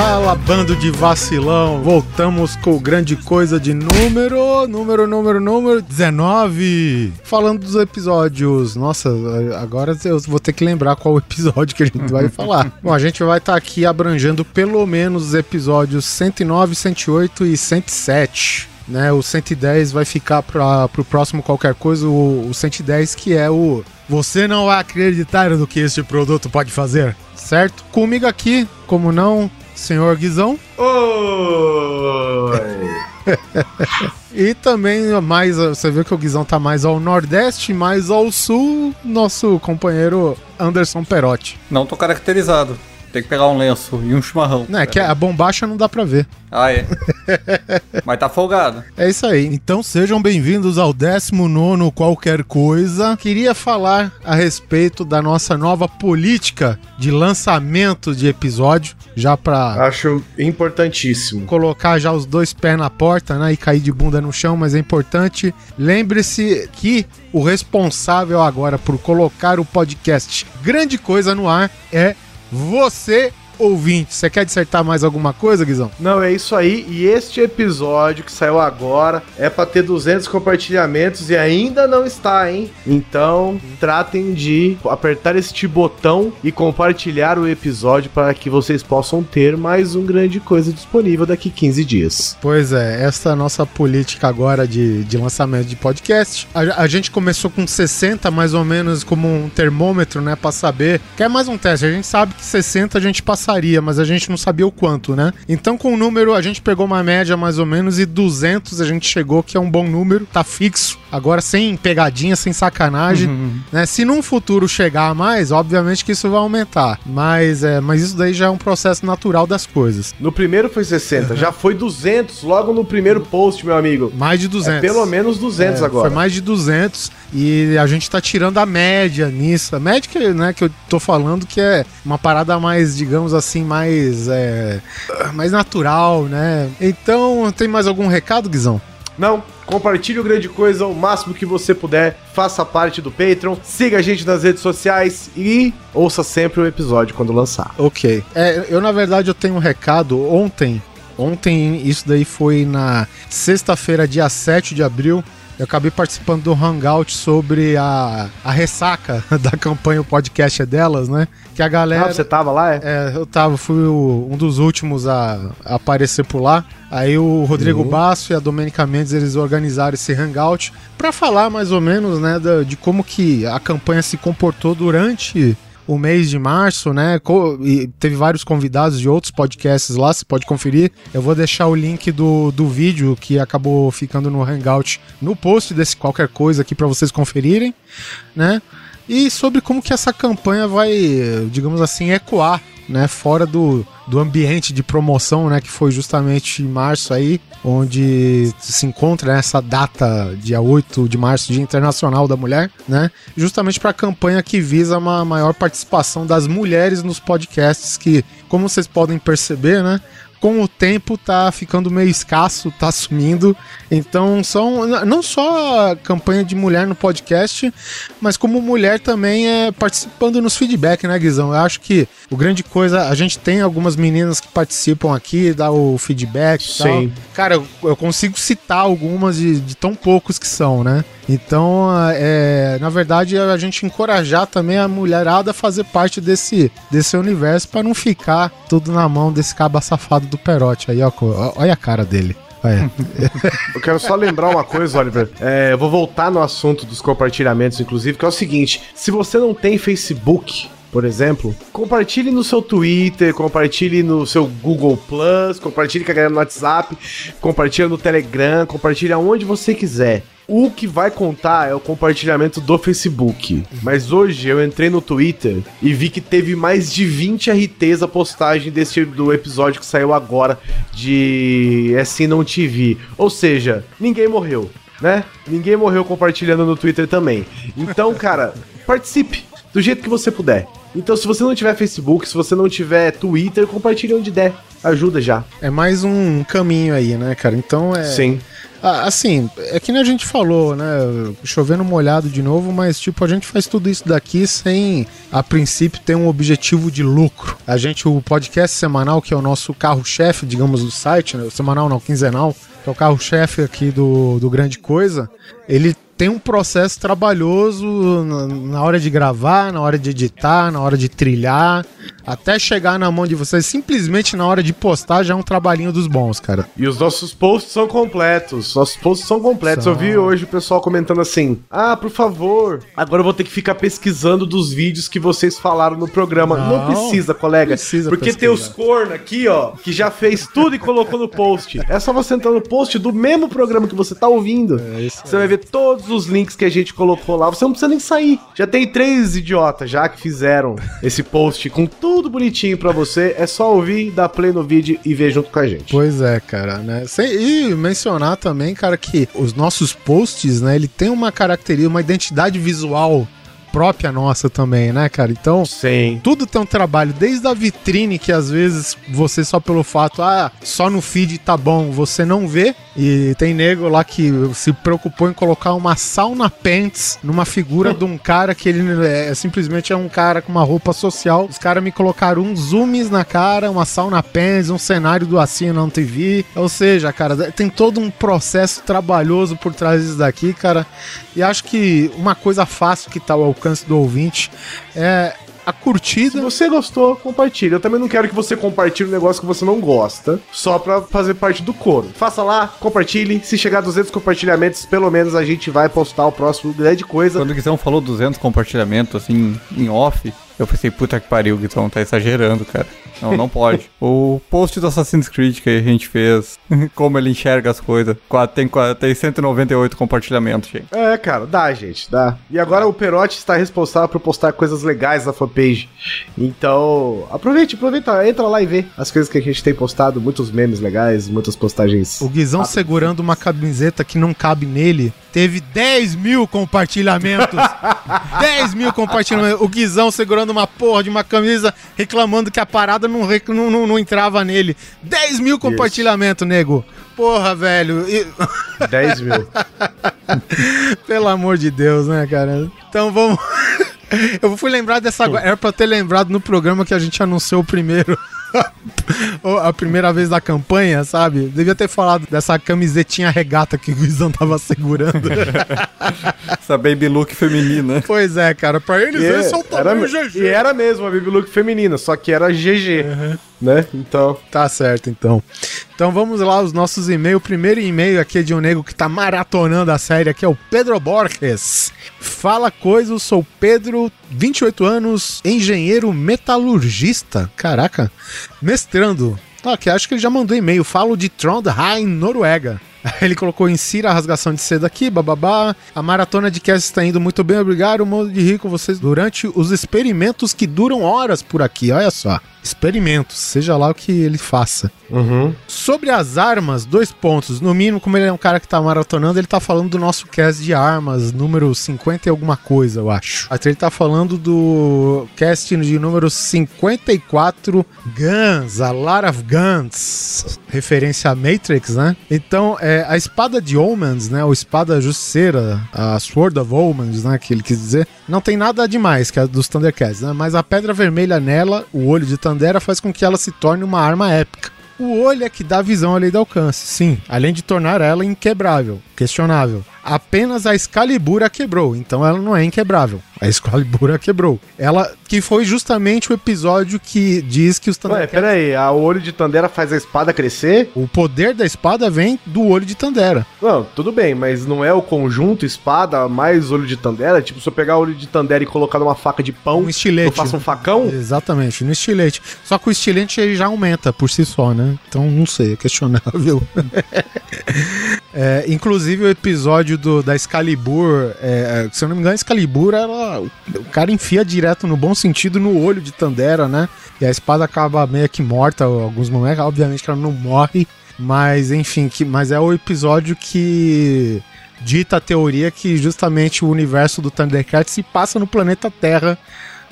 Fala, bando de vacilão! Voltamos com grande coisa de número, número, número, número 19. Falando dos episódios. Nossa, agora eu vou ter que lembrar qual episódio que a gente vai falar. Bom, a gente vai estar tá aqui abrangendo pelo menos os episódios 109, 108 e 107 né? O 110 vai ficar para o próximo qualquer coisa, o, o 110 que é o Você não vai acreditar no que este produto pode fazer, certo? Comigo aqui, como não, senhor Guizão. Oi! e também mais, você vê que o Guizão tá mais ao nordeste, mais ao sul, nosso companheiro Anderson Perotti. Não tô caracterizado. Tem que pegar um lenço e um chimarrão. Não, é que a bombacha não dá pra ver. Ah, é? Mas tá folgado. É isso aí. Então sejam bem-vindos ao 19 Qualquer Coisa. Queria falar a respeito da nossa nova política de lançamento de episódio, já pra... Acho importantíssimo. Colocar já os dois pés na porta, né, e cair de bunda no chão, mas é importante. Lembre-se que o responsável agora por colocar o podcast Grande Coisa no ar é você ouvinte. Você quer dissertar mais alguma coisa, Guizão? Não, é isso aí. E este episódio que saiu agora é para ter 200 compartilhamentos e ainda não está, hein? Então, tratem de apertar este botão e compartilhar o episódio para que vocês possam ter mais um grande coisa disponível daqui 15 dias. Pois é, essa é a nossa política agora de, de lançamento de podcast. A, a gente começou com 60 mais ou menos como um termômetro, né, para saber. Quer mais um teste? A gente sabe que 60 a gente passa passaria, mas a gente não sabia o quanto, né? Então, com o número, a gente pegou uma média mais ou menos e 200 a gente chegou, que é um bom número, tá fixo. Agora, sem pegadinha, sem sacanagem, uhum. né? Se num futuro chegar a mais, obviamente que isso vai aumentar. Mas, é, mas isso daí já é um processo natural das coisas. No primeiro foi 60, uhum. já foi 200 logo no primeiro post, meu amigo. Mais de 200. É pelo menos 200 é, agora. Foi mais de 200 e a gente tá tirando a média nisso. A média que, né, que eu tô falando que é uma parada mais, digamos assim, mais, é, mais natural, né? Então, tem mais algum recado, Guizão? Não, compartilhe o grande coisa o máximo que você puder, faça parte do Patreon, siga a gente nas redes sociais e ouça sempre o episódio quando lançar. Ok. É, eu, na verdade, eu tenho um recado. Ontem, ontem, isso daí foi na sexta-feira, dia 7 de abril, eu acabei participando do Hangout sobre a, a ressaca da campanha O Podcast é Delas, né? Que a galera. Ah, você tava lá, é? É, eu tava, fui o, um dos últimos a, a, aparecer por lá. Aí o Rodrigo uhum. Basso e a Domênica Mendes, eles organizaram esse Hangout para falar mais ou menos, né, de, de como que a campanha se comportou durante o mês de março, né? E teve vários convidados de outros podcasts lá, você pode conferir. Eu vou deixar o link do, do vídeo que acabou ficando no Hangout no post desse qualquer coisa aqui para vocês conferirem, né? E sobre como que essa campanha vai, digamos assim, ecoar né, fora do, do ambiente de promoção, né, que foi justamente em março aí, onde se encontra essa data, dia 8 de março, Dia Internacional da Mulher, né, justamente para a campanha que visa uma maior participação das mulheres nos podcasts, que, como vocês podem perceber, né, com o tempo tá ficando meio escasso, tá sumindo. Então, são não só a campanha de mulher no podcast, mas como mulher também é participando nos feedback, né, Guizão? Eu acho que o grande coisa, a gente tem algumas meninas que participam aqui, dá o feedback Sim. tal. Cara, eu, eu consigo citar algumas de, de tão poucos que são, né? Então, é, na verdade, a gente encorajar também a mulherada a fazer parte desse, desse universo para não ficar tudo na mão desse caba safado do Perote. Aí, ó, olha a cara dele. eu quero só lembrar uma coisa, Oliver. É, eu vou voltar no assunto dos compartilhamentos, inclusive, que é o seguinte: se você não tem Facebook, por exemplo, compartilhe no seu Twitter, compartilhe no seu Google Plus, compartilhe com a galera no WhatsApp, compartilhe no Telegram, compartilhe aonde você quiser. O que vai contar é o compartilhamento do Facebook. Mas hoje eu entrei no Twitter e vi que teve mais de 20 RTs a postagem desse do episódio que saiu agora de Assim Não TV. Ou seja, ninguém morreu, né? Ninguém morreu compartilhando no Twitter também. Então, cara, participe do jeito que você puder. Então, se você não tiver Facebook, se você não tiver Twitter, compartilhe onde der. Ajuda já. É mais um caminho aí, né, cara? Então é. Sim. Ah, assim, é que nem a gente falou, né? Chovendo molhado de novo, mas tipo, a gente faz tudo isso daqui sem, a princípio, ter um objetivo de lucro. A gente, o podcast semanal, que é o nosso carro-chefe, digamos, do site, né? O semanal não, quinzenal, que é o carro-chefe aqui do, do Grande Coisa, ele tem um processo trabalhoso na, hora de gravar, na hora de editar, na hora de trilhar, até chegar na mão de vocês. Simplesmente na hora de postar já é um trabalhinho dos bons, cara. E os nossos posts são completos. Nossos posts são completos. São. Eu vi hoje o pessoal comentando assim: Ah, por favor, agora eu vou ter que ficar pesquisando dos vídeos que vocês falaram no programa. Não, não precisa, colega. Precisa porque pesquisar. tem os corno aqui, ó, que já fez tudo e colocou no post. É só você entrar no post do mesmo programa que você tá ouvindo. É você vai ver todos os links que a gente colocou lá, você não precisa nem sair. Já tem três idiotas já que fizeram esse post com tudo bonitinho para você. É só ouvir, dar play no vídeo e ver junto com a gente. Pois é, cara, né? E mencionar também, cara, que os nossos posts, né, ele tem uma característica, uma identidade visual própria nossa também, né, cara? Então, Sim. tudo tem um trabalho, desde a vitrine, que às vezes você só pelo fato, ah, só no feed tá bom, você não vê. E tem nego lá que se preocupou em colocar uma sauna pants numa figura de um cara que ele é, simplesmente é um cara com uma roupa social. Os caras me colocaram uns zooms na cara, uma sauna pants, um cenário do Assim Não TV. Ou seja, cara, tem todo um processo trabalhoso por trás disso daqui, cara. E acho que uma coisa fácil que tá ao alcance do ouvinte é a curtida. Se você gostou, compartilha. Eu também não quero que você compartilhe um negócio que você não gosta, só pra fazer parte do coro. Faça lá, compartilhe. Se chegar a 200 compartilhamentos, pelo menos a gente vai postar o próximo grande coisa. Quando o Guizão falou 200 compartilhamentos, assim, em off, eu pensei, puta que pariu, o Guizão tá exagerando, cara. Não, não pode. o post do Assassin's Creed que a gente fez, como ele enxerga as coisas, tem, tem 198 compartilhamentos, gente. É, cara, dá, gente, dá. E agora o Perotti está responsável por postar coisas legais na fanpage. Então, aproveite, aproveita, entra lá e vê as coisas que a gente tem postado, muitos memes legais, muitas postagens. O Guizão segurando uma camiseta que não cabe nele, teve 10 mil compartilhamentos. 10 mil compartilhamentos. O Guizão segurando uma porra de uma camisa, reclamando que a parada não, não, não, entrava nele. 10 mil compartilhamentos, nego. Porra, velho. 10 mil. Pelo amor de Deus, né, cara? Então vamos. Eu fui lembrar dessa. Era pra ter lembrado no programa que a gente anunciou o primeiro. a primeira vez da campanha, sabe? Devia ter falado dessa camisetinha regata que o Guizão tava segurando. Essa baby look feminina. Pois é, cara. Pra eles, yeah, esse é o tamanho era, GG. E era mesmo a baby look feminina, só que era GG. Uhum. Né? Então. Tá certo, então. Então vamos lá, os nossos e-mails. O primeiro e-mail aqui é de um nego que tá maratonando a série aqui, é o Pedro Borges. Fala coisa, eu sou Pedro, 28 anos, engenheiro metalurgista. Caraca, mestrando. Ah, que acho que ele já mandou e-mail. Falo de Trondheim, Noruega. Ele colocou insira a rasgação de seda aqui, bababá. A maratona de cast está indo muito bem, obrigado. Modo de rico vocês durante os experimentos que duram horas por aqui, olha só experimentos, seja lá o que ele faça. Uhum. Sobre as armas, dois pontos. No mínimo, como ele é um cara que tá maratonando, ele tá falando do nosso cast de armas, número 50 e alguma coisa, eu acho. Até ele tá falando do cast de número 54, Guns, a lot of Guns. Referência a Matrix, né? Então, é, a espada de Omens, né? Ou espada justiceira, a Sword of Omens, né? Que ele quis dizer, não tem nada demais que é dos Thundercats, né? Mas a pedra vermelha nela, o olho de Tandera faz com que ela se torne uma arma épica. O olho é que dá visão além do alcance, sim, além de tornar ela inquebrável, questionável apenas a Excalibur a quebrou, então ela não é inquebrável. A Excalibur a quebrou. Ela que foi justamente o episódio que diz que os Thundercats... Ué, peraí, a olho de Tandera faz a espada crescer? O poder da espada vem do olho de Tandera. Não, tudo bem, mas não é o conjunto espada mais olho de Tandera? Tipo, se eu pegar o olho de Tandera e colocar numa faca de pão, um estilete. eu faço um facão? Exatamente, no estilete. Só que o estilete ele já aumenta por si só, né? Então, não sei, é questionável. é, inclusive o episódio do, da Excalibur, é, se eu não me engano, a Excalibur, ela, o cara enfia direto no bom sentido no olho de Tandera, né? E a espada acaba meio que morta alguns momentos. Obviamente que ela não morre, mas enfim, que, mas é o episódio que dita a teoria que justamente o universo do Thundercat se passa no planeta Terra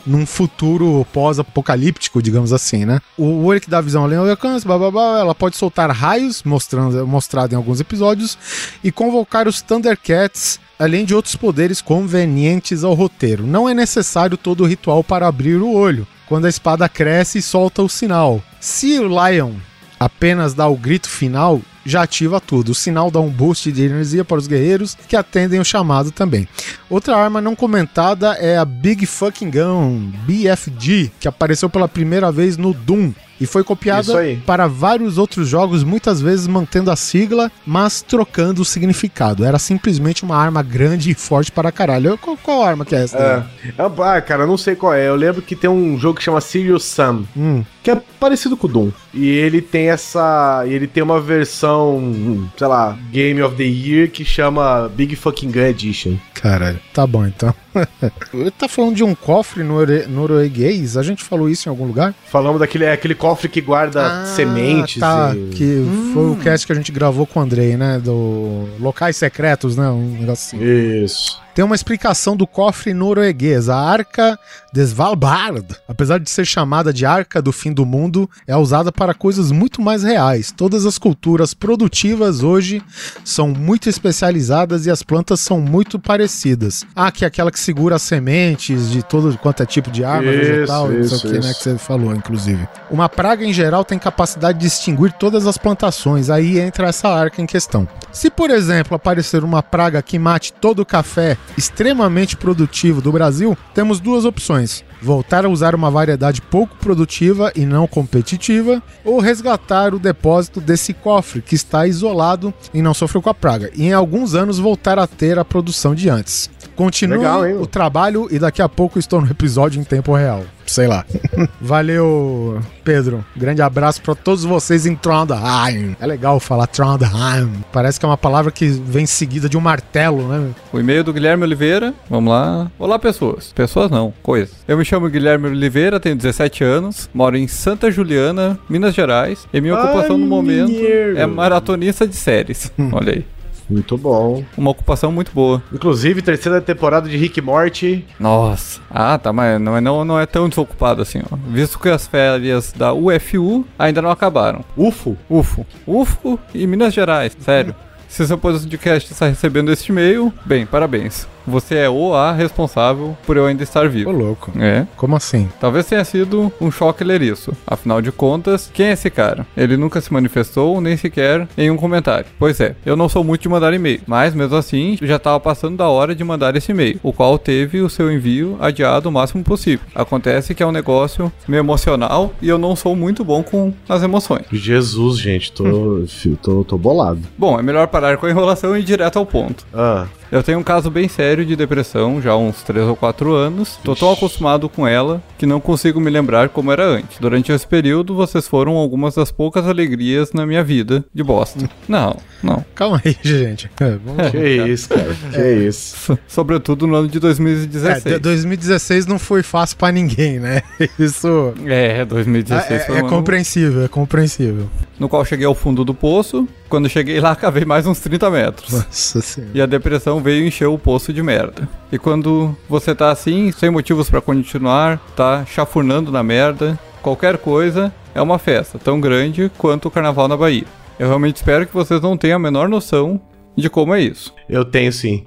num futuro pós-apocalíptico, digamos assim, né? O olho que dá visão além do alcance, blá, blá, blá, ela pode soltar raios, mostrando, mostrado em alguns episódios, e convocar os Thundercats além de outros poderes convenientes ao roteiro. Não é necessário todo o ritual para abrir o olho, quando a espada cresce e solta o sinal. Se o Lion apenas dá o grito final, já ativa tudo. O sinal dá um boost de energia para os guerreiros que atendem o chamado também. Outra arma não comentada é a Big Fucking Gun, BFG, que apareceu pela primeira vez no Doom e foi copiada para vários outros jogos, muitas vezes mantendo a sigla, mas trocando o significado. Era simplesmente uma arma grande e forte para caralho. Qual, qual arma que é essa? É. Ah, cara, não sei qual é. Eu lembro que tem um jogo que chama Serious Sam, hum. que é parecido com o Doom. E ele tem essa. Ele tem uma versão, sei lá, Game of the Year que chama Big Fucking Gun Edition. Caralho. Tá bom então. Ele tá falando de um cofre norueguês? A gente falou isso em algum lugar? Falamos daquele é aquele cofre que guarda ah, sementes. Tá, e... que hum. foi o cast que a gente gravou com o Andrei, né? Do Locais Secretos, né? Um negócio assim. Isso tem uma explicação do cofre norueguês, a Arca de Svalbard. Apesar de ser chamada de Arca do Fim do Mundo, é usada para coisas muito mais reais. Todas as culturas produtivas hoje são muito especializadas e as plantas são muito parecidas. Ah, que é aquela que segura as sementes de todo quanto é tipo de árvore, isso, vegetal, isso, isso, que, né, que você falou, inclusive. Uma praga em geral tem capacidade de extinguir todas as plantações, aí entra essa arca em questão. Se, por exemplo, aparecer uma praga que mate todo o café extremamente produtivo do Brasil, temos duas opções: voltar a usar uma variedade pouco produtiva e não competitiva, ou resgatar o depósito desse cofre que está isolado e não sofreu com a praga, e em alguns anos voltar a ter a produção de antes. Continue Legal, o trabalho e daqui a pouco estou no episódio em tempo real. Sei lá. Valeu, Pedro. Grande abraço para todos vocês em Trondheim. É legal falar Trondheim. Parece que é uma palavra que vem seguida de um martelo, né? O e-mail do Guilherme Oliveira. Vamos lá. Olá, pessoas. Pessoas não, coisas. Eu me chamo Guilherme Oliveira, tenho 17 anos, moro em Santa Juliana, Minas Gerais, e minha ocupação Ai, no momento é maratonista de séries. Olha aí. Muito bom. Uma ocupação muito boa. Inclusive, terceira temporada de Rick Morty. Nossa. Ah, tá, mas não, não, não é tão desocupado assim, ó. Visto que as férias da UFU ainda não acabaram. UFO? UFO. UFO e Minas Gerais, sério. Se seu podcast está recebendo este e-mail, bem, parabéns. Você é o a responsável por eu ainda estar vivo. Ô, louco. É. Como assim? Talvez tenha sido um choque ler isso. Afinal de contas, quem é esse cara? Ele nunca se manifestou, nem sequer em um comentário. Pois é, eu não sou muito de mandar e-mail, mas mesmo assim, já estava passando da hora de mandar esse e-mail, o qual teve o seu envio adiado o máximo possível. Acontece que é um negócio meio emocional e eu não sou muito bom com as emoções. Jesus, gente, tô, tô, tô bolado. Bom, é melhor parar com a enrolação e ir direto ao ponto. Ah. Eu tenho um caso bem sério de depressão já há uns 3 ou 4 anos. Tô tão acostumado com ela que não consigo me lembrar como era antes. Durante esse período, vocês foram algumas das poucas alegrias na minha vida de bosta. Não, não. Calma aí, gente. É, vamos... Que isso, cara. Que é. isso. Sobretudo no ano de 2016. É, 2016 não foi fácil para ninguém, né? Isso. É, 2016 é, foi É, é compreensível, é compreensível. No qual cheguei ao fundo do poço. Quando cheguei lá, cavei mais uns 30 metros. Nossa senhora. E a depressão veio encher o poço de merda. E quando você tá assim, sem motivos para continuar, tá chafurnando na merda, qualquer coisa é uma festa tão grande quanto o carnaval na Bahia. Eu realmente espero que vocês não tenham a menor noção de como é isso. Eu tenho sim.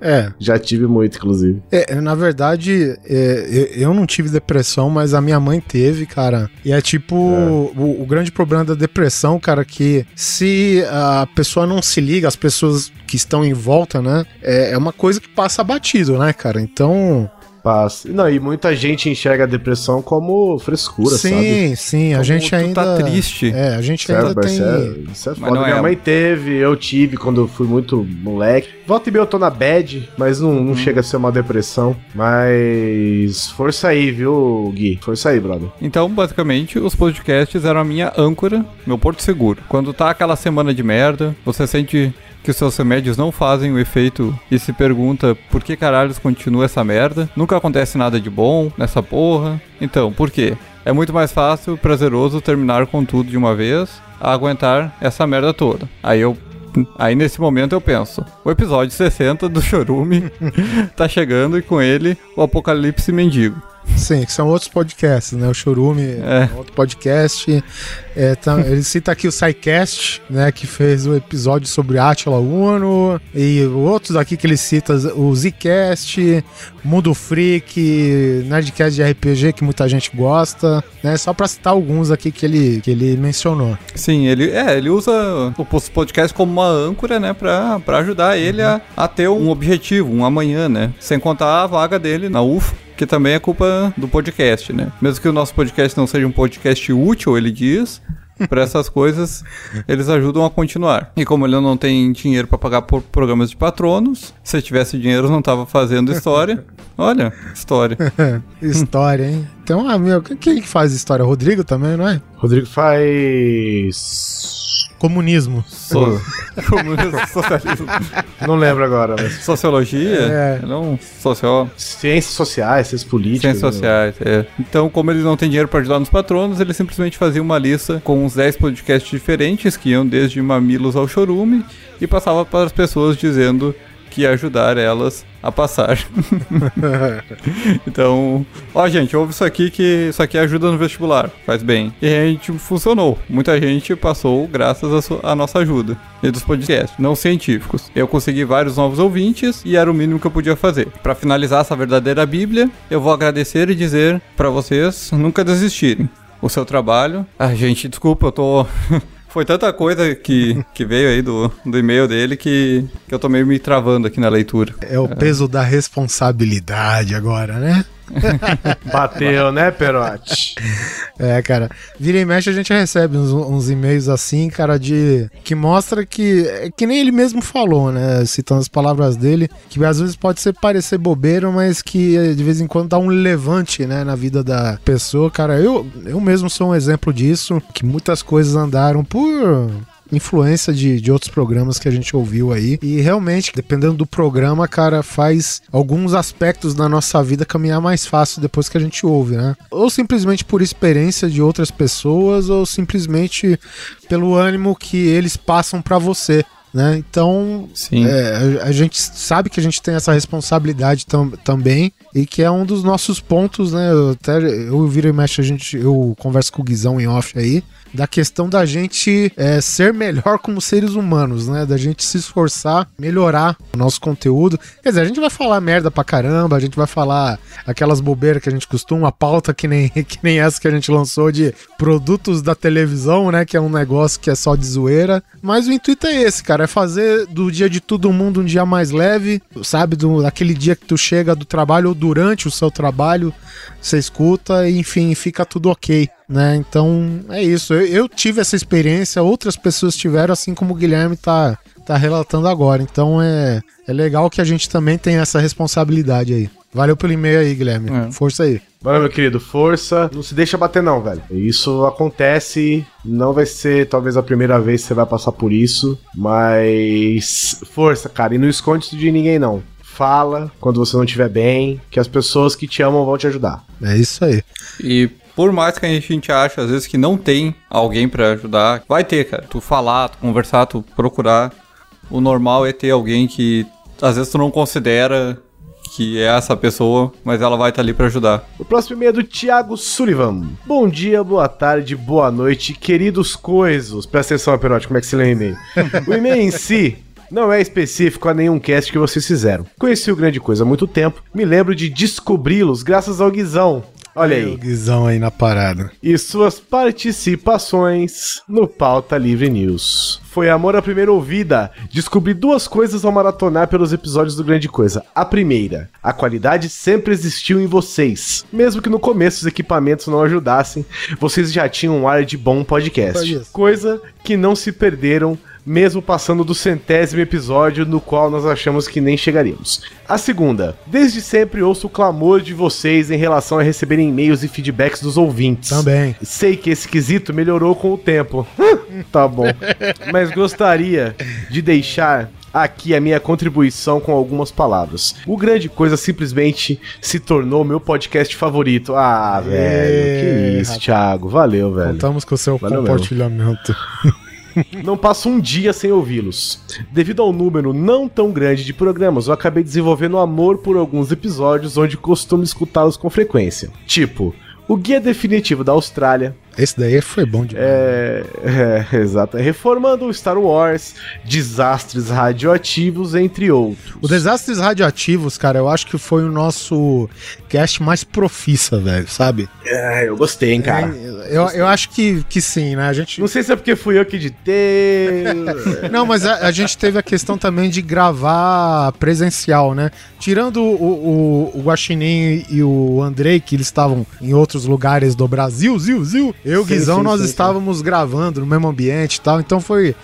É. Já tive muito, inclusive. É, na verdade, é, eu não tive depressão, mas a minha mãe teve, cara. E é tipo, é. O, o, grande problema da depressão, cara, que se a pessoa não se liga, as pessoas que estão em volta, né? É, é uma coisa que passa batido, né, cara? Então, Não, e muita gente enxerga a depressão como frescura, sim, sabe? Sim, sim, a gente tá ainda tá triste. É, a gente ainda tem isso é, isso é foda. Minha é... mãe teve, eu tive quando eu fui muito moleque. Volta e meia eu tô na bad, mas não, não hum. chega a ser uma depressão. Mas força aí, viu, Gui? Força aí, brother. Então, basicamente, os podcasts eram a minha âncora, meu porto seguro. Quando tá aquela semana de merda, você sente que os seus remédios não fazem o efeito e se pergunta por que caralhos continua essa merda. Nunca acontece nada de bom nessa porra. Então, por quê? É muito mais fácil, prazeroso terminar com tudo de uma vez, a aguentar essa merda toda. Aí eu Aí nesse momento eu penso, o episódio 60 do Chorume tá chegando e com ele o apocalipse mendigo. Sim, que são outros podcasts, né? O Chorume é, outro podcast. É, tá, ele cita aqui o SciCast, né? Que fez o episódio sobre Atila Uno. E outros aqui que ele cita, o Zcast, Mundo Freak, Nerdcast de RPG, que muita gente gosta, né? Só pra citar alguns aqui que ele, que ele mencionou. Sim, ele, é, ele usa o podcast como uma âncora, né? Pra, pra ajudar ele uhum. a, a ter um objetivo, um amanhã, né? Sem contar a vaga dele na UFO que também é culpa do podcast, né? Mesmo que o nosso podcast não seja um podcast útil, ele diz, para essas coisas, eles ajudam a continuar. E como ele não tem dinheiro para pagar por programas de patronos, se tivesse dinheiro não tava fazendo história. Olha, história. história, hein? Então, ah, meu, quem que faz história? Rodrigo também, não é? Rodrigo faz Comunismo. So... Comunismo, socialismo. Não lembro agora. Mas... Sociologia? É. Não, social. Ciências sociais, ciências políticas. Ciências né? sociais, é. Então, como ele não tem dinheiro para ajudar nos patronos, ele simplesmente fazia uma lista com uns 10 podcasts diferentes, que iam desde Mamilos ao Chorume, e passava para as pessoas dizendo que ajudar elas a passar. então, ó, gente, ouve isso aqui que isso aqui ajuda no vestibular, faz bem. E a gente funcionou. Muita gente passou graças à nossa ajuda e dos podcasts, não científicos. Eu consegui vários novos ouvintes e era o mínimo que eu podia fazer. Para finalizar essa verdadeira Bíblia, eu vou agradecer e dizer para vocês nunca desistirem. O seu trabalho. Ah, gente, desculpa, eu tô Foi tanta coisa que, que veio aí do, do e-mail dele que, que eu tô meio me travando aqui na leitura. É o é. peso da responsabilidade agora, né? Bateu, né, Perote? É, cara. Vira e mexe, a gente recebe uns, uns, e-mails assim, cara, de. que mostra que. É que nem ele mesmo falou, né? Citando as palavras dele, que às vezes pode ser parecer bobeiro, mas que de vez em quando dá um levante, né, na vida da pessoa. Cara, eu, eu mesmo sou um exemplo disso, que muitas coisas andaram por influência de, de outros programas que a gente ouviu aí. E realmente, dependendo do programa, cara, faz alguns aspectos da nossa vida caminhar mais fácil depois que a gente ouve, né? Ou simplesmente por experiência de outras pessoas, ou simplesmente pelo ânimo que eles passam para você. Né? Então, é, a, a, gente sabe que a gente tem essa responsabilidade tam, também e que é um dos nossos pontos, né? Eu, até eu viro e mexo, a gente, eu converso com o Guizão em off aí, da questão da gente é, ser melhor como seres humanos, né? Da gente se esforçar, melhorar o nosso conteúdo. Quer dizer, a gente vai falar merda pra caramba, a gente vai falar aquelas bobeiras que a gente costuma, a pauta que nem, que nem essa que a gente lançou de produtos da televisão, né? Que é um negócio que é só de zoeira. Mas o intuito é esse, cara, é fazer do dia de todo mundo um dia mais leve, sabe? Do, daquele dia que tu chega do trabalho ou durante o seu trabalho, você escuta e enfim, fica tudo ok né? Então é isso. Eu, eu, tive essa experiência, outras pessoas tiveram, assim como o Guilherme tá, tá relatando agora. Então é, é legal que a gente também tem essa responsabilidade aí. Valeu pelo e-mail aí, Guilherme. É. Força aí. Valeu, meu querido. Força. Não se deixa bater, não, velho. Isso acontece. Não vai ser talvez a primeira vez que você vai passar por isso. Mas. Força, cara. E não esconde isso de ninguém, não fala quando você não estiver bem, que as pessoas que te amam vão te ajudar. É isso aí. E por mais que a gente ache, às vezes, que não tem alguém para ajudar, vai ter, cara. Tu falar, tu conversar, tu procurar. O normal é ter alguém que às vezes tu não considera que é essa pessoa, mas ela vai estar tá ali para ajudar. O próximo e-mail é do Thiago Sullivan. Bom dia, boa tarde, boa noite, queridos coisos. Presta atenção, Perote, como é que se lê o e-mail? o e-mail em si não é específico a nenhum cast que vocês fizeram. Conheci o Grande Coisa há muito tempo, me lembro de descobri-los graças ao Guizão, Olha aí. O Guizão aí na parada. E suas participações no Pauta Livre News. Foi amor à primeira ouvida. Descobri duas coisas ao maratonar pelos episódios do Grande Coisa. A primeira, a qualidade sempre existiu em vocês. Mesmo que no começo os equipamentos não ajudassem, vocês já tinham um ar de bom podcast. Coisa que não se perderam mesmo passando do centésimo episódio no qual nós achamos que nem chegaríamos. A segunda, desde sempre ouço o clamor de vocês em relação a receberem e-mails e feedbacks dos ouvintes. Também. Sei que esse quesito melhorou com o tempo. tá bom. Mas gostaria de deixar aqui a minha contribuição com algumas palavras. O Grande Coisa simplesmente se tornou meu podcast favorito. Ah, velho, que isso, Thiago. Valeu, velho. Contamos com o seu Valeu compartilhamento. não passo um dia sem ouvi-los. Devido ao número não tão grande de programas, eu acabei desenvolvendo amor por alguns episódios onde costumo escutá-los com frequência. Tipo, o Guia Definitivo da Austrália, Esse daí foi bom demais. é, é, exato. Reformando o Star Wars, desastres radioativos, entre outros. O Desastres Radioativos, cara, eu acho que foi o nosso cast mais profissa, velho, sabe? É, eu gostei, hein, cara. Eu, eu acho que, que sim, né? A gente. Não sei se é porque fui eu que editei. Não, mas a, a gente teve a questão também de gravar presencial, né? Tirando o, o, o Guaxinim e o Andrei, que eles estavam em outros lugares do Brasil, Zil, Zil. Eu e Sim, Guizão, sim, nós sim, estávamos gravando no mesmo ambiente e tal, então foi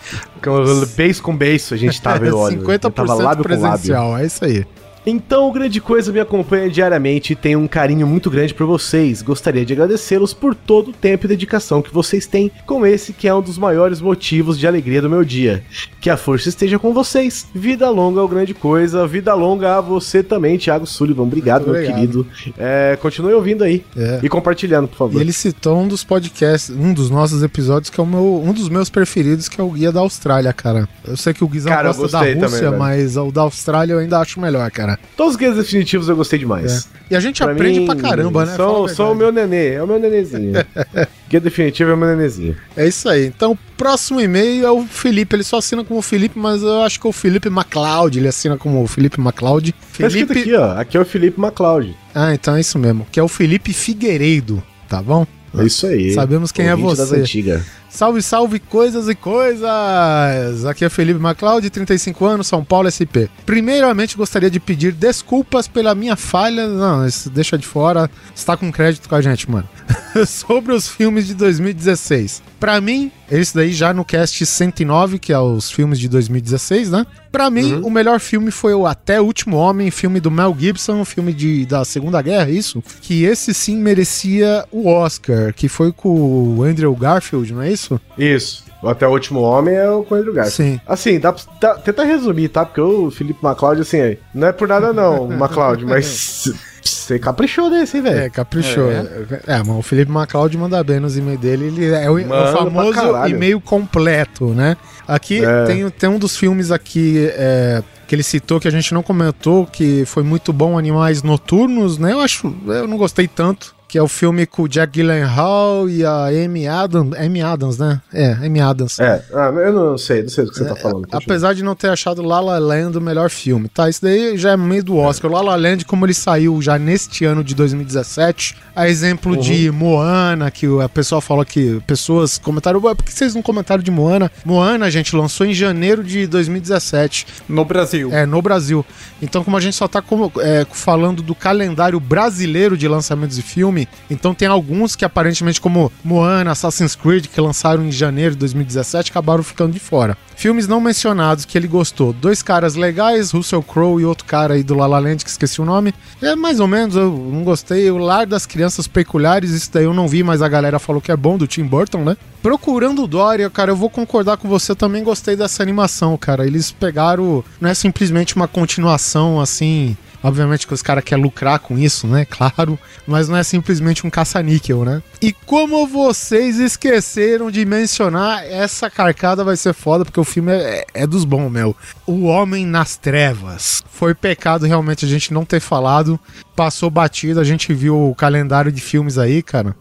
beijo com beijo, a gente tava, eu olho. 50% Tava lábio. presencial, é isso aí. Então, o Grande Coisa me acompanha diariamente e tem um carinho muito grande por vocês. Gostaria de agradecê-los por todo o tempo e dedicação que vocês têm com esse que é um dos maiores motivos de alegria do meu dia. Que a força esteja com vocês. Vida longa ao Grande Coisa. Vida longa a você também, Thiago Sullivan. Obrigado, Muito meu obrigado. querido. É, continue ouvindo aí. É. E compartilhando, por favor. E ele citou um dos podcasts, um dos nossos episódios, que é o meu, um dos meus preferidos, que é o Guia da Austrália, cara. Eu sei que o Guizão Cara, gosta da Rússia, também, mas o da Austrália eu ainda acho melhor, cara. Todos os guias definitivos eu gostei demais. E a gente Pra aprende mim, pra caramba, né? A sou o meu nenê, é o meu nenenzinho. Guia definitivo é o meu nenenzinho. É isso aí. Então, o próximo e-mail é o Felipe. Ele só assina como Felipe, mas eu acho que é o Felipe MacLeod. Ele assina como Felipe MacLeod. Tá Felipe. aqui, ó. Aqui é o Felipe MacLeod. Ah, então é isso mesmo. Que é o Felipe Figueiredo, tá bom? É isso aí. Sabemos quem é você. das antigas. Salve, salve, coisas e coisas! Aqui é Felipe MacLeod, 35 anos, São Paulo, SP. Primeiramente, gostaria de pedir desculpas pela minha falha. Não, isso deixa de fora. Está com crédito com a gente, mano. Sobre os filmes de 2016. Pra mim, esse daí já no cast 109, que é os filmes de 2016, né? Pra mim, o melhor filme foi o Até o Último Homem, filme do Mel Gibson, filme de, da Segunda Guerra, isso? Que esse sim merecia o Oscar, que foi com o Andrew Garfield, não é isso? Isso. O Até o Último Homem é o Coelho do Gato. Sim. Assim, dá, pra- dá, tenta resumir, tá? Porque o Felipe MacLeod, assim, não é por nada não, MacLeod, mas você caprichou desse, hein, É, velho? caprichou. É, mas o Felipe MacLeod manda bem nos e-mails dele. Ele é o, é o famoso e-mail completo, né? Aqui É. tem, tem um dos filmes aqui é, que ele citou que a gente não comentou, que foi muito bom, Animais Noturnos, né? Eu acho, eu não gostei tanto. Que é o filme com o Jack Gyllenhaal e a Amy Adams. Amy Adams, né? É, Amy Adams. É, ah, eu não sei, não sei do que você tá falando. continua. Apesar de não ter achado La La Land o melhor filme, tá? Isso daí já é meio do Oscar. O La La Land, como ele saiu já neste ano de 2017, a exemplo de Moana, que a pessoa falou que pessoas comentaram, "Ué, por que vocês não comentaram de Moana? Moana, gente, lançou em janeiro de 2017. No Brasil. É, no Brasil. Então, como a gente só tá como, é, falando do calendário brasileiro de lançamentos de filme, então tem alguns que aparentemente, como Moana, Assassin's Creed, que lançaram em janeiro de 2017, acabaram ficando de fora. Filmes não mencionados que ele gostou. Dois caras legais, Russell Crowe e outro cara aí do La La Land, que esqueci o nome. É mais ou menos, eu não gostei. O Lar das Crianças Peculiares, isso daí eu não vi, mas a galera falou que é bom, do Tim Burton, né? Procurando Dória, cara, eu vou concordar com você, eu também gostei dessa animação, cara. Eles pegaram, não é simplesmente uma continuação assim. Obviamente que os caras querem lucrar com isso, né? Claro. Mas não é simplesmente um caça-níquel, né? E como vocês esqueceram de mencionar, essa carcada vai ser foda, porque o filme é, é dos bons, meu. O Homem nas Trevas. Foi pecado realmente a gente não ter falado. Passou batido, a gente viu o calendário de filmes aí, cara.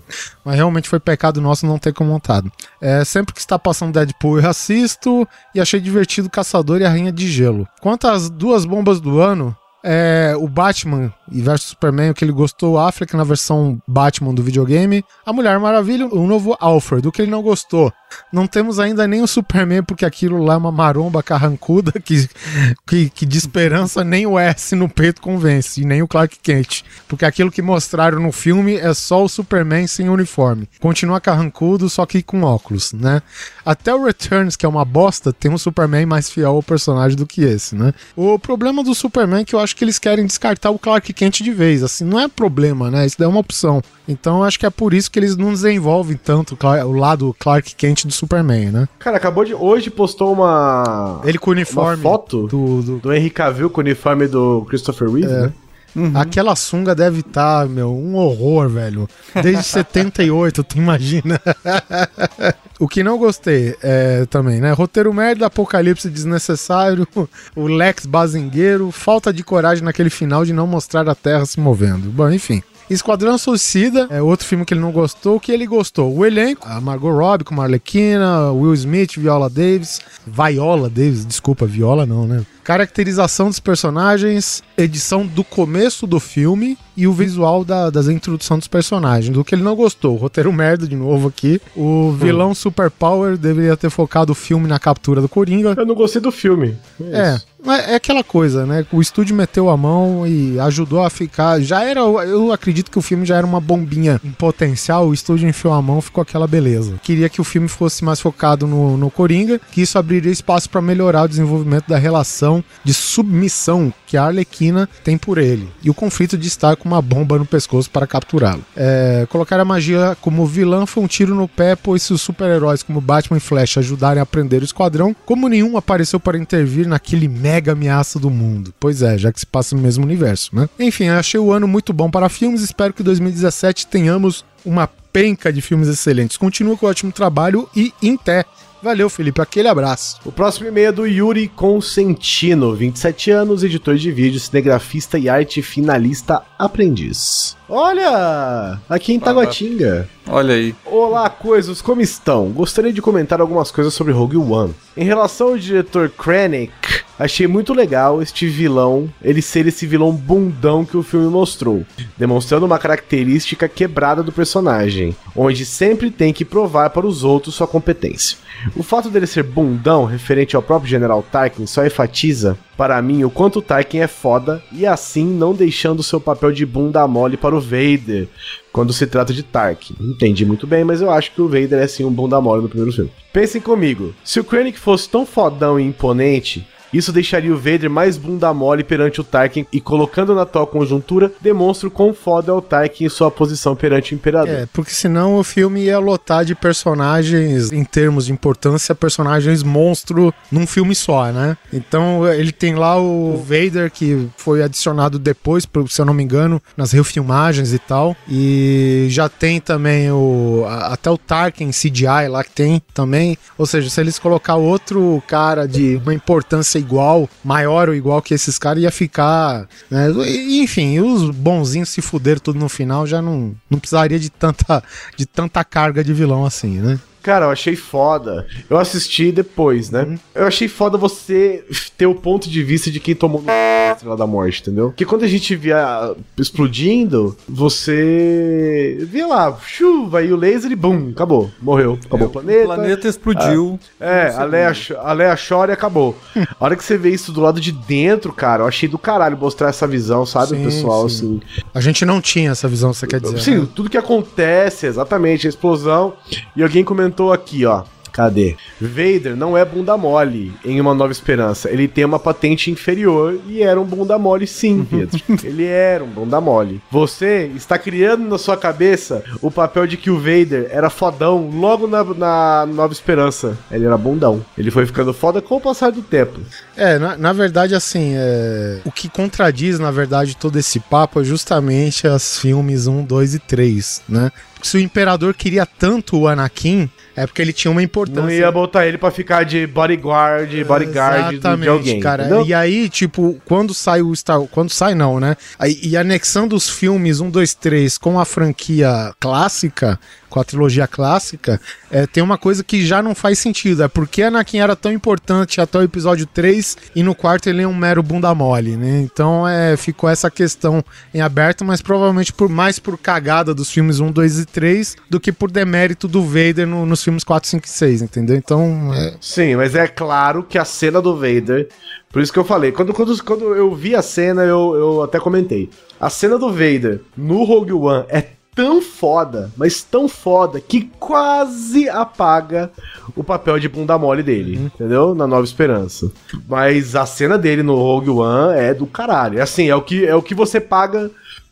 Mas realmente foi pecado nosso não ter comentado. É, sempre que está passando Deadpool eu assisto e achei divertido Caçador e a Rainha de Gelo. Quanto às duas bombas do ano, é, o Batman e versus Superman, o que ele gostou, Affleck na versão Batman do videogame, a Mulher Maravilha, o novo Alfred, o que ele não gostou. Não temos ainda nem o Superman, porque aquilo lá é uma maromba carrancuda que, que, que de esperança nem o S no peito convence, e nem o Clark Kent. Porque aquilo que mostraram no filme é só o Superman sem uniforme. Continua carrancudo, só que com óculos, né? Até o Returns, que é uma bosta, tem um Superman mais fiel ao personagem do que esse, né? O problema do Superman é que eu acho que eles querem descartar o Clark Kent de vez. Assim, não é problema, né? Isso daí é uma opção. Então eu acho que é por isso que eles não desenvolvem tanto o lado Clark Kent do Superman, né? Cara, acabou de. Hoje postou uma. Ele com uniforme Uma foto do, do- do Henry Cavill com o uniforme do Christopher Reeve, É. né? Aquela sunga deve estar, meu, um horror, velho. Desde 78, tu imagina. o que não gostei é, também, né? Roteiro merda, apocalipse desnecessário, o Lex bazingueiro, falta de coragem naquele final de não mostrar a Terra se movendo. Bom, enfim. Esquadrão Suicida é outro filme que ele não gostou. O que ele gostou? O elenco, a Margot Robbie com Marlequina, Will Smith, Viola Davis, Viola Davis, desculpa, Viola não, né? Caracterização dos personagens, edição do começo do filme e o visual da, das introdução dos personagens. Do que ele não gostou, roteiro merda de novo aqui. O vilão Superpower deveria ter focado o filme na captura do Coringa. Eu não gostei do filme. É, é, é aquela coisa, né? O estúdio meteu a mão e ajudou a ficar. Já era. Eu acredito que o filme já era uma bombinha em potencial. O estúdio enfiou a mão, ficou aquela beleza. Queria que o filme fosse mais focado no, no Coringa, que isso abriria espaço para melhorar o desenvolvimento da relação de submissão que a Arlequina tem por ele e o conflito de estar com uma bomba no pescoço para capturá-lo. É, colocar a magia como vilã foi um tiro no pé, pois se os super-heróis como Batman e Flash ajudarem a prender o esquadrão, como nenhum apareceu para intervir naquele mega ameaça do mundo. Pois é, já que se passa no mesmo universo, né? Enfim, achei o ano muito bom para filmes, espero que 2017 tenhamos uma penca de filmes excelentes. Continua com o ótimo trabalho e em. Valeu, Felipe. Aquele abraço. O próximo e-mail é do Yuri Consentino, 27 anos, editor de vídeo, cinegrafista e arte finalista aprendiz. Olha! Aqui em Taguatinga. Olha aí. Olá, coisas, como estão? Gostaria de comentar algumas coisas sobre Rogue One. Em relação ao diretor Krennic, achei muito legal este vilão, ele ser esse vilão bundão que o filme mostrou, demonstrando uma característica quebrada do personagem, onde sempre tem que provar para os outros sua competência. O fato dele ser bundão, referente ao próprio General Tarkin, só enfatiza para mim o quanto Tarkin é foda e assim não deixando seu papel de bunda mole para o Vader quando se trata de Tarkin. Entendi muito bem, mas eu acho que o Vader é sim um bunda mole no primeiro filme. Pensem comigo, se o Krennic fosse tão fodão e imponente, isso deixaria o Vader mais bunda mole perante o Tarkin e colocando na tal conjuntura, demonstra o quão foda é o Tarkin em sua posição perante o Imperador. É, porque senão o filme ia lotar de personagens, em termos de importância, personagens monstro num filme só, né? Então ele tem lá o Vader, que foi adicionado depois, se eu não me engano, nas refilmagens e tal. E já tem também o. Até o Tarkin CGI lá que tem também. Ou seja, se eles colocar outro cara de uma importância igual, maior ou igual que esses caras, ia ficar. Né? Enfim, os bonzinhos se fuderam tudo no final, já não, não precisaria de tanta, de tanta carga de vilão assim, né? Cara, eu achei foda. Eu assisti depois, né? Uhum. Eu achei foda você ter o ponto de vista de quem tomou no Estrela da Morte, entendeu? Porque quando a gente via explodindo, você via lá, chuva e o laser e bum, acabou. Morreu. Acabou é, o planeta. O planeta explodiu. Ah, é, a Leia, a Leia chora e acabou. a hora que você vê isso do lado de dentro, cara, eu achei do caralho mostrar essa visão, sabe, sim, pessoal? Sim. Assim. A gente não tinha essa visão, você quer dizer. Sim, né? tudo que acontece, exatamente, a explosão. E alguém comentou aqui, ó. Cadê? Vader não é bunda mole em Uma Nova Esperança. Ele tem uma patente inferior e era um bunda mole sim, Pedro. Ele era um bunda mole. Você está criando na sua cabeça o papel de que o Vader era fodão logo na, na Nova Esperança. Ele era bundão. Ele foi ficando foda com o passar do tempo. É, na, na verdade, assim, é... o que contradiz, na verdade, todo esse papo é justamente as filmes 1, 2 e 3, né? Se o Imperador queria tanto o Anakin, é porque ele tinha uma importância. Não ia botar ele para ficar de bodyguard, bodyguard Exatamente, de alguém. cara. Entendeu? E aí, tipo, quando sai o Star quando sai não, né? E anexando os filmes 1, 2, 3 com a franquia clássica, com a trilogia clássica, é, tem uma coisa que já não faz sentido. É porque Anakin era tão importante até o episódio 3 e no quarto ele é um mero bunda mole, né? Então é, ficou essa questão em aberto, mas provavelmente por mais por cagada dos filmes 1, 2 e 3 do que por demérito do Vader no, nos filmes 4, 5 e 6, entendeu? Então. É... Sim, mas é claro que a cena do Vader. Por isso que eu falei, quando, quando, quando eu vi a cena, eu, eu até comentei. A cena do Vader no Rogue One é tão foda, mas tão foda, que quase apaga o papel de bunda mole dele, uhum. entendeu? Na Nova Esperança. Mas a cena dele no Rogue One é do caralho. É assim, é o que, é o que você paga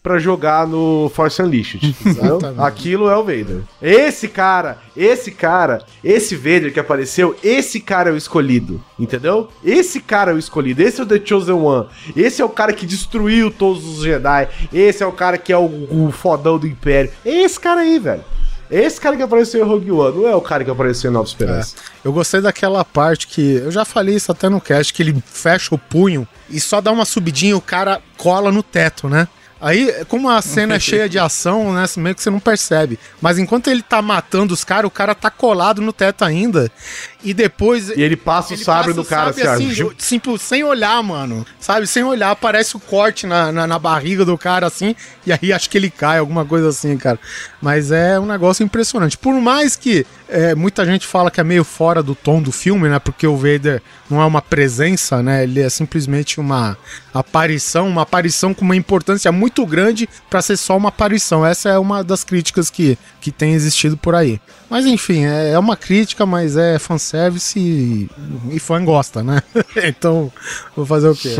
pra jogar no Force Unleashed. Aquilo é o Vader. Esse cara, esse cara, esse Vader que apareceu, esse cara é o escolhido, entendeu? Esse cara é o escolhido, esse é o The Chosen One. Esse é o cara que destruiu todos os Jedi. Esse é o cara que é o, o fodão do Império. É esse cara aí, velho. Esse cara que apareceu em Rogue One, não é o cara que apareceu em Nova Esperança. Eu gostei daquela parte que. Eu já falei isso até no cast, que ele fecha o punho e só dá uma subidinha e o cara cola no teto, né? Aí, como a cena é cheia de ação, né? Meio que você não percebe. Mas enquanto ele tá matando os caras, o cara tá colado no teto ainda. E depois. E ele passa o ele sabre passa no o cara, sabre assim, assim, tipo, sem olhar, mano. Sabe? Sem olhar, aparece o corte na, na, na barriga do cara, assim. E aí acho que ele cai, alguma coisa assim, cara. Mas é um negócio impressionante. Por mais que é, muita gente fala que é meio fora do tom do filme, né? Porque o Vader não é uma presença, né? Ele é simplesmente uma aparição, uma aparição com uma importância muito grande pra ser só uma aparição. Essa é uma das críticas que, que tem existido por aí. Mas enfim, é, é uma crítica, mas é fanservice e, e fã gosta, né? então, vou fazer o quê?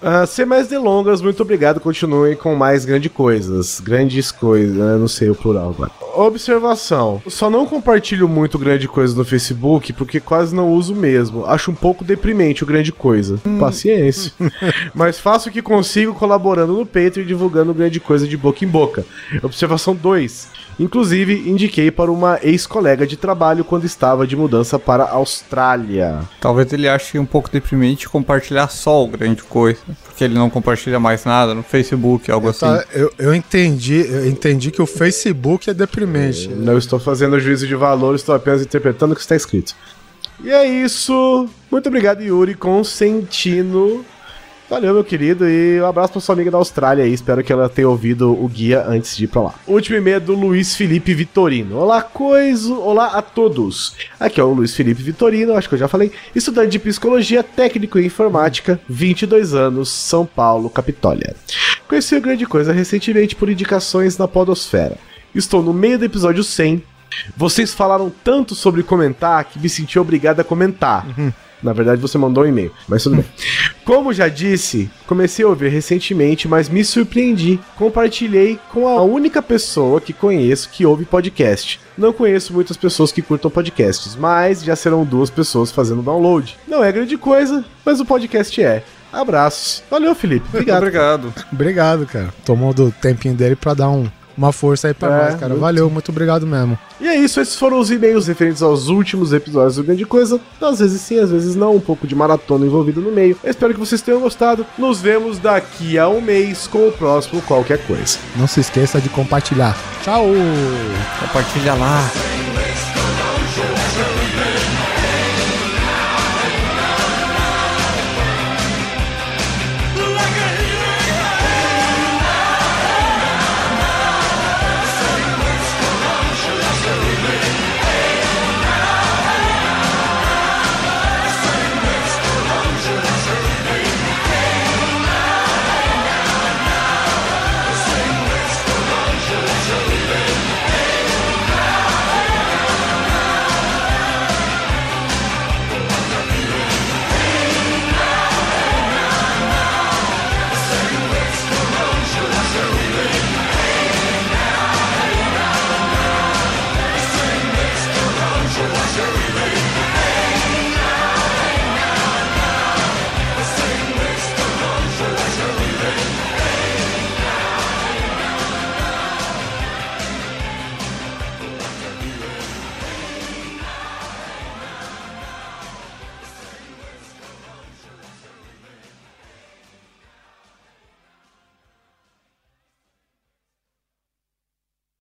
Ah, sem mais delongas, muito obrigado. Continuem com mais grandes coisas. Grandes coisas, né? não sei o plural agora. Observação: só não compartilho muito grande coisa no Facebook porque quase não uso mesmo. Acho um pouco deprimente o grande coisa. Paciência. Mas faço o que consigo colaborando no Patreon e divulgando grande coisa de boca em boca. Observação 2. Inclusive, indiquei para uma ex-colega de trabalho quando estava de mudança para a Austrália. Talvez ele ache um pouco deprimente compartilhar só o grande coisa. Porque ele não compartilha mais nada no Facebook, algo assim. Tá, eu, eu entendi, eu entendi que o Facebook é deprimente. Não estou fazendo juízo de valor, estou apenas interpretando o que está escrito. E é isso. Muito obrigado, Yuri Consentino. Valeu, meu querido, e um abraço pra sua amiga da Austrália aí. Espero que ela tenha ouvido o guia antes de ir pra lá. Último e-mail é do Luiz Felipe Vitorino. Olá, coisa. Olá a todos. Aqui é o Luiz Felipe Vitorino, acho que eu já falei. Estudante de psicologia, técnico em informática, 22 anos, São Paulo, Capitólia. Conheci o Grande Coisa recentemente por indicações na Podosfera. Estou no meio do episódio 100. Vocês falaram tanto sobre comentar que me senti obrigado a comentar. Na verdade, você mandou um e-mail, mas tudo bem. Como já disse, comecei a ouvir recentemente, mas me surpreendi. Compartilhei com a única pessoa que conheço que ouve podcast. Não conheço muitas pessoas que curtam podcasts, mas já serão duas pessoas fazendo download. Não é grande coisa, mas o podcast é. Abraços. Valeu, Felipe. Obrigado. Obrigado. Obrigado, cara. Tomou do tempinho dele pra dar um, uma força aí pra É, nós, cara. muito. Valeu, muito obrigado mesmo. E é isso, esses foram os e-mails referentes aos últimos episódios do Grande Coisa. Às vezes sim, às vezes não, um pouco de maratona envolvido no meio. Eu espero que vocês tenham gostado. Nos vemos daqui a um mês com o próximo Qualquer Coisa. Não se esqueça de compartilhar. Tchau! Compartilha lá.